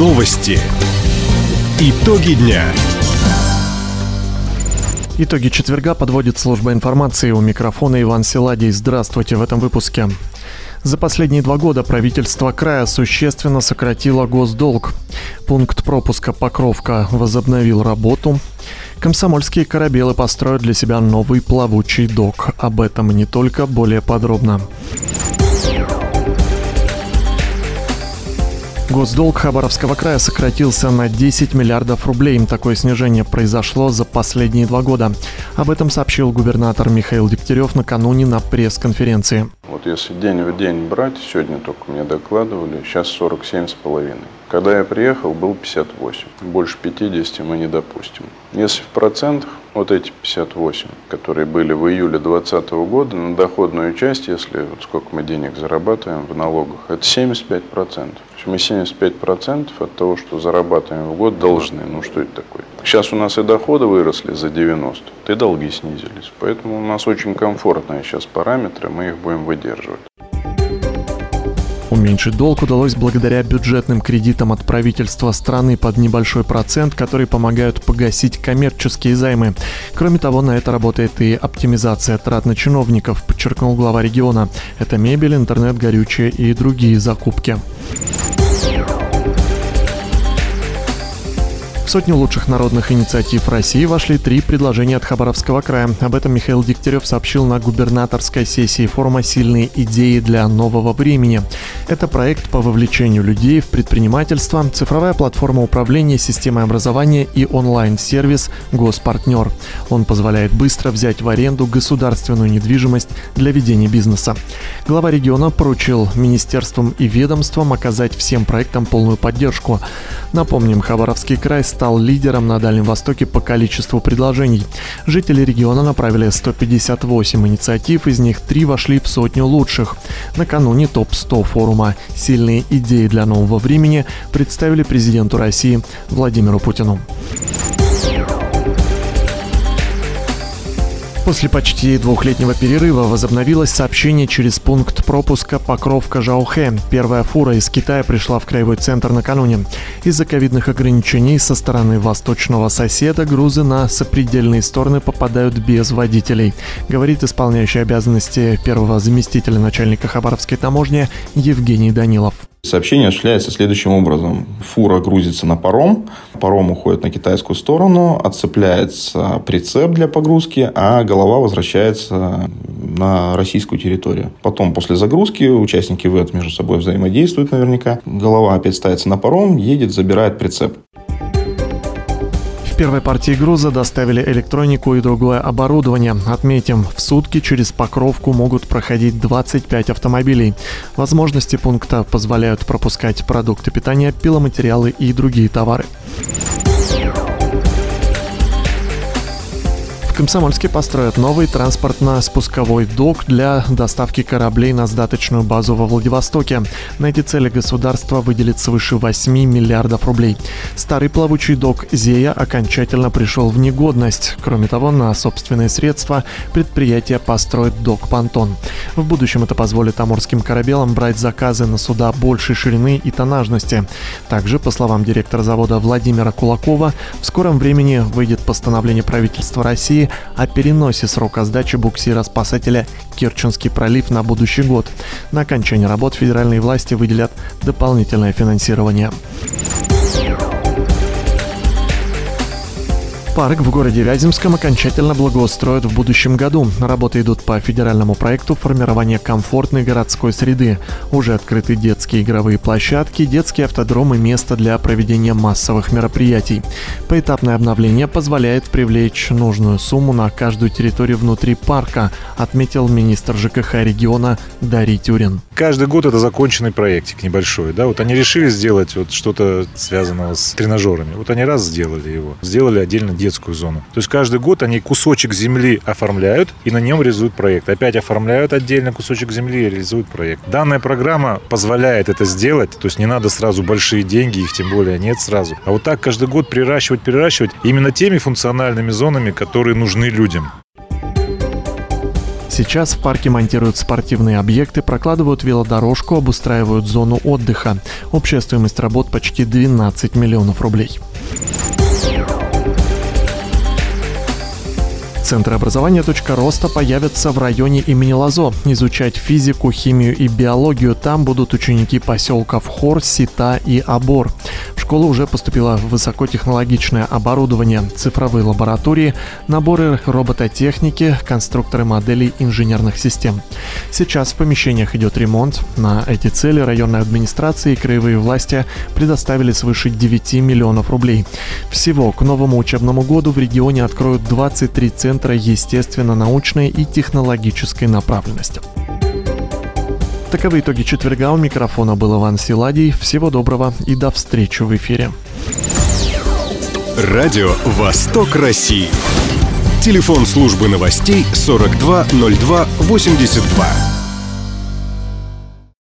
Новости. Итоги дня. Итоги четверга подводит служба информации. У микрофона Иван Силадий. Здравствуйте в этом выпуске. За последние два года правительство края существенно сократило госдолг. Пункт пропуска Покровка возобновил работу. Комсомольские корабелы построят для себя новый плавучий док. Об этом не только, более подробно. Госдолг Хабаровского края сократился на 10 миллиардов рублей. Такое снижение произошло за последние два года. Об этом сообщил губернатор Михаил Дегтярев накануне на пресс-конференции. Вот если день в день брать, сегодня только мне докладывали, сейчас 47,5. Когда я приехал, был 58. Больше 50 мы не допустим. Если в процентах, вот эти 58, которые были в июле 2020 года, на доходную часть, если вот сколько мы денег зарабатываем в налогах, это 75%. процентов. Мы 75% от того, что зарабатываем в год, должны. Ну что это такое? Сейчас у нас и доходы выросли за 90, и долги снизились. Поэтому у нас очень комфортные сейчас параметры, мы их будем выдерживать. Уменьшить долг удалось благодаря бюджетным кредитам от правительства страны под небольшой процент, которые помогают погасить коммерческие займы. Кроме того, на это работает и оптимизация трат на чиновников, подчеркнул глава региона. Это мебель, интернет, горючее и другие закупки. В сотню лучших народных инициатив России вошли три предложения от Хабаровского края. Об этом Михаил Дегтярев сообщил на губернаторской сессии форума «Сильные идеи для нового времени». Это проект по вовлечению людей в предпринимательство, цифровая платформа управления системой образования и онлайн-сервис «Госпартнер». Он позволяет быстро взять в аренду государственную недвижимость для ведения бизнеса. Глава региона поручил министерствам и ведомствам оказать всем проектам полную поддержку. Напомним, Хабаровский край стал лидером на Дальнем Востоке по количеству предложений. Жители региона направили 158 инициатив, из них три вошли в сотню лучших. Накануне топ-100 форума «Сильные идеи для нового времени» представили президенту России Владимиру Путину. После почти двухлетнего перерыва возобновилось сообщение через пункт пропуска Покровка-Жаухэ. Первая фура из Китая пришла в краевой центр накануне. Из-за ковидных ограничений со стороны восточного соседа грузы на сопредельные стороны попадают без водителей, говорит исполняющий обязанности первого заместителя начальника Хабаровской таможни Евгений Данилов. Сообщение осуществляется следующим образом. Фура грузится на паром, паром уходит на китайскую сторону, отцепляется прицеп для погрузки, а голова возвращается на российскую территорию. Потом, после загрузки, участники ВЭД между собой взаимодействуют наверняка. Голова опять ставится на паром, едет, забирает прицеп первой партии груза доставили электронику и другое оборудование. Отметим, в сутки через Покровку могут проходить 25 автомобилей. Возможности пункта позволяют пропускать продукты питания, пиломатериалы и другие товары. Комсомольске построят новый транспортно-спусковой док для доставки кораблей на сдаточную базу во Владивостоке. На эти цели государство выделит свыше 8 миллиардов рублей. Старый плавучий док «Зея» окончательно пришел в негодность. Кроме того, на собственные средства предприятие построит док «Пантон». В будущем это позволит амурским корабелам брать заказы на суда большей ширины и тонажности. Также, по словам директора завода Владимира Кулакова, в скором времени выйдет постановление правительства России о переносе срока сдачи буксира-спасателя Керченский пролив на будущий год. На окончание работ федеральные власти выделят дополнительное финансирование. Парк в городе Вяземском окончательно благоустроят в будущем году. Работы идут по федеральному проекту формирования комфортной городской среды. Уже открыты детские игровые площадки, детские автодромы, место для проведения массовых мероприятий. Поэтапное обновление позволяет привлечь нужную сумму на каждую территорию внутри парка, отметил министр ЖКХ региона Дарий Тюрин. Каждый год это законченный проектик небольшой. Да? Вот они решили сделать вот что-то связанного с тренажерами. Вот они раз сделали его. Сделали отдельно детскую зону. То есть каждый год они кусочек земли оформляют и на нем реализуют проект. Опять оформляют отдельно кусочек земли и реализуют проект. Данная программа позволяет это сделать. То есть не надо сразу большие деньги, их тем более нет сразу. А вот так каждый год приращивать, приращивать именно теми функциональными зонами, которые нужны людям. Сейчас в парке монтируют спортивные объекты, прокладывают велодорожку, обустраивают зону отдыха. Общая стоимость работ почти 12 миллионов рублей. Центры образования «Точка роста» появятся в районе имени Лазо. Изучать физику, химию и биологию там будут ученики поселков Хор, Сита и Абор. В школу уже поступило высокотехнологичное оборудование, цифровые лаборатории, наборы робототехники, конструкторы моделей инженерных систем. Сейчас в помещениях идет ремонт. На эти цели районная администрация и краевые власти предоставили свыше 9 миллионов рублей. Всего к новому учебному году в регионе откроют 23 центра Центра естественно-научной и технологической направленности. Таковы итоги четверга. У микрофона был Иван Силадий. Всего доброго и до встречи в эфире. Радио «Восток России». Телефон службы новостей 420282.